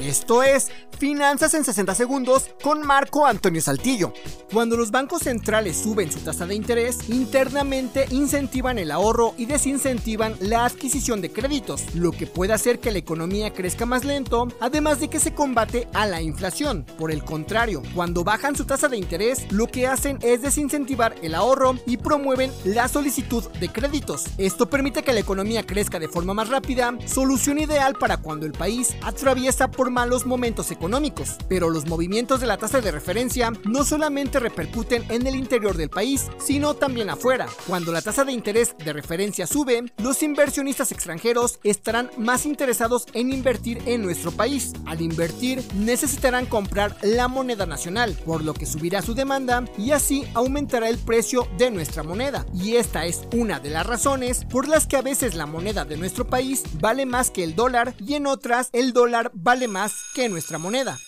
Esto es Finanzas en 60 segundos con Marco Antonio Saltillo. Cuando los bancos centrales suben su tasa de interés, internamente incentivan el ahorro y desincentivan la adquisición de créditos, lo que puede hacer que la economía crezca más lento, además de que se combate a la inflación. Por el contrario, cuando bajan su tasa de interés, lo que hacen es desincentivar el ahorro y promueven la solicitud de créditos. Esto permite que la economía crezca de forma más rápida, solución ideal para cuando el país atraviesa por malos momentos económicos. Pero los movimientos de la tasa de referencia no solamente repercuten en el interior del país, sino también afuera. Cuando la tasa de interés de referencia sube, los inversionistas extranjeros estarán más interesados en invertir en nuestro país. Al invertir, necesitarán comprar la moneda nacional, por lo que subirá su demanda y así aumentará el precio de nuestra moneda. Y esta es una de las razones por las que a veces la moneda de nuestro país vale más que el dólar y en otras el dólar vale más que nuestra moneda.